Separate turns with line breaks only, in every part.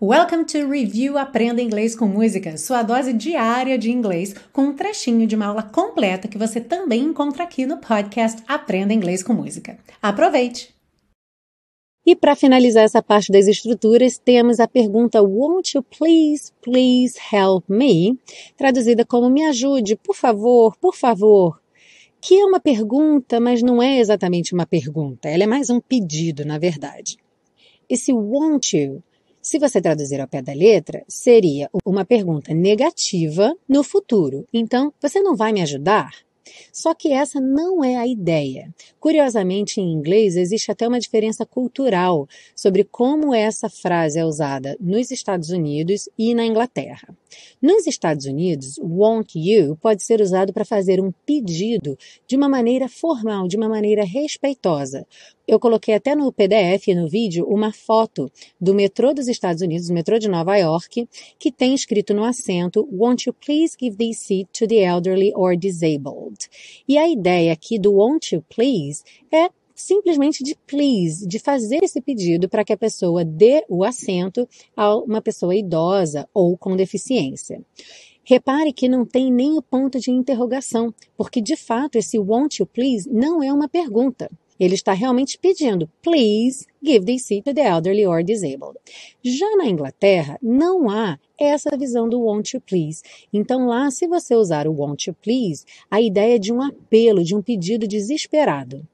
Welcome to Review Aprenda Inglês com Música, sua dose diária de inglês, com um trechinho de uma aula completa que você também encontra aqui no podcast Aprenda Inglês com Música. Aproveite!
E para finalizar essa parte das estruturas, temos a pergunta Won't you please, please help me? Traduzida como Me ajude, por favor, por favor. Que é uma pergunta, mas não é exatamente uma pergunta, ela é mais um pedido, na verdade. Esse won't you se você traduzir ao pé da letra, seria uma pergunta negativa no futuro. Então, você não vai me ajudar? Só que essa não é a ideia. Curiosamente, em inglês, existe até uma diferença cultural sobre como essa frase é usada nos Estados Unidos e na Inglaterra. Nos Estados Unidos, want you pode ser usado para fazer um pedido de uma maneira formal, de uma maneira respeitosa. Eu coloquei até no PDF, no vídeo, uma foto do metrô dos Estados Unidos, o metrô de Nova York, que tem escrito no assento Won't you please give this seat to the elderly or disabled? E a ideia aqui do Won't you please é simplesmente de please, de fazer esse pedido para que a pessoa dê o assento a uma pessoa idosa ou com deficiência. Repare que não tem nem o ponto de interrogação, porque de fato esse won't you please não é uma pergunta. Ele está realmente pedindo, please give this seat to the elderly or disabled. Já na Inglaterra, não há essa visão do won't you please. Então lá, se você usar o won't you please, a ideia é de um apelo, de um pedido desesperado.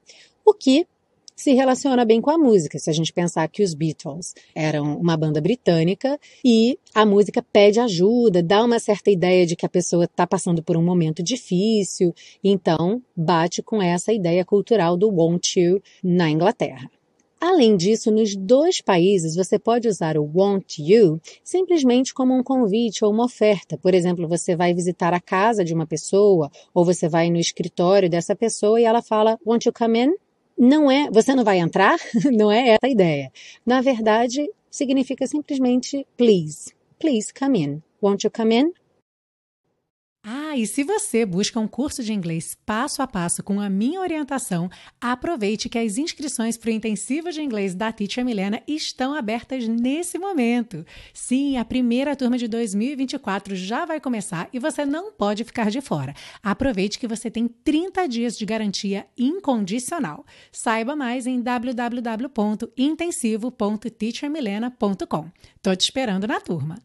O que se relaciona bem com a música. Se a gente pensar que os Beatles eram uma banda britânica e a música pede ajuda, dá uma certa ideia de que a pessoa está passando por um momento difícil, então bate com essa ideia cultural do want you na Inglaterra. Além disso, nos dois países você pode usar o want you simplesmente como um convite ou uma oferta. Por exemplo, você vai visitar a casa de uma pessoa ou você vai no escritório dessa pessoa e ela fala want you come in? Não é, você não vai entrar, não é essa a ideia. Na verdade, significa simplesmente please. Please come in. Won't you come in?
Ah, e se você busca um curso de inglês passo a passo com a minha orientação, aproveite que as inscrições para o intensivo de inglês da Teacher Milena estão abertas nesse momento. Sim, a primeira turma de 2024 já vai começar e você não pode ficar de fora. Aproveite que você tem 30 dias de garantia incondicional. Saiba mais em www.intensivo.teachermilena.com. Tô te esperando na turma.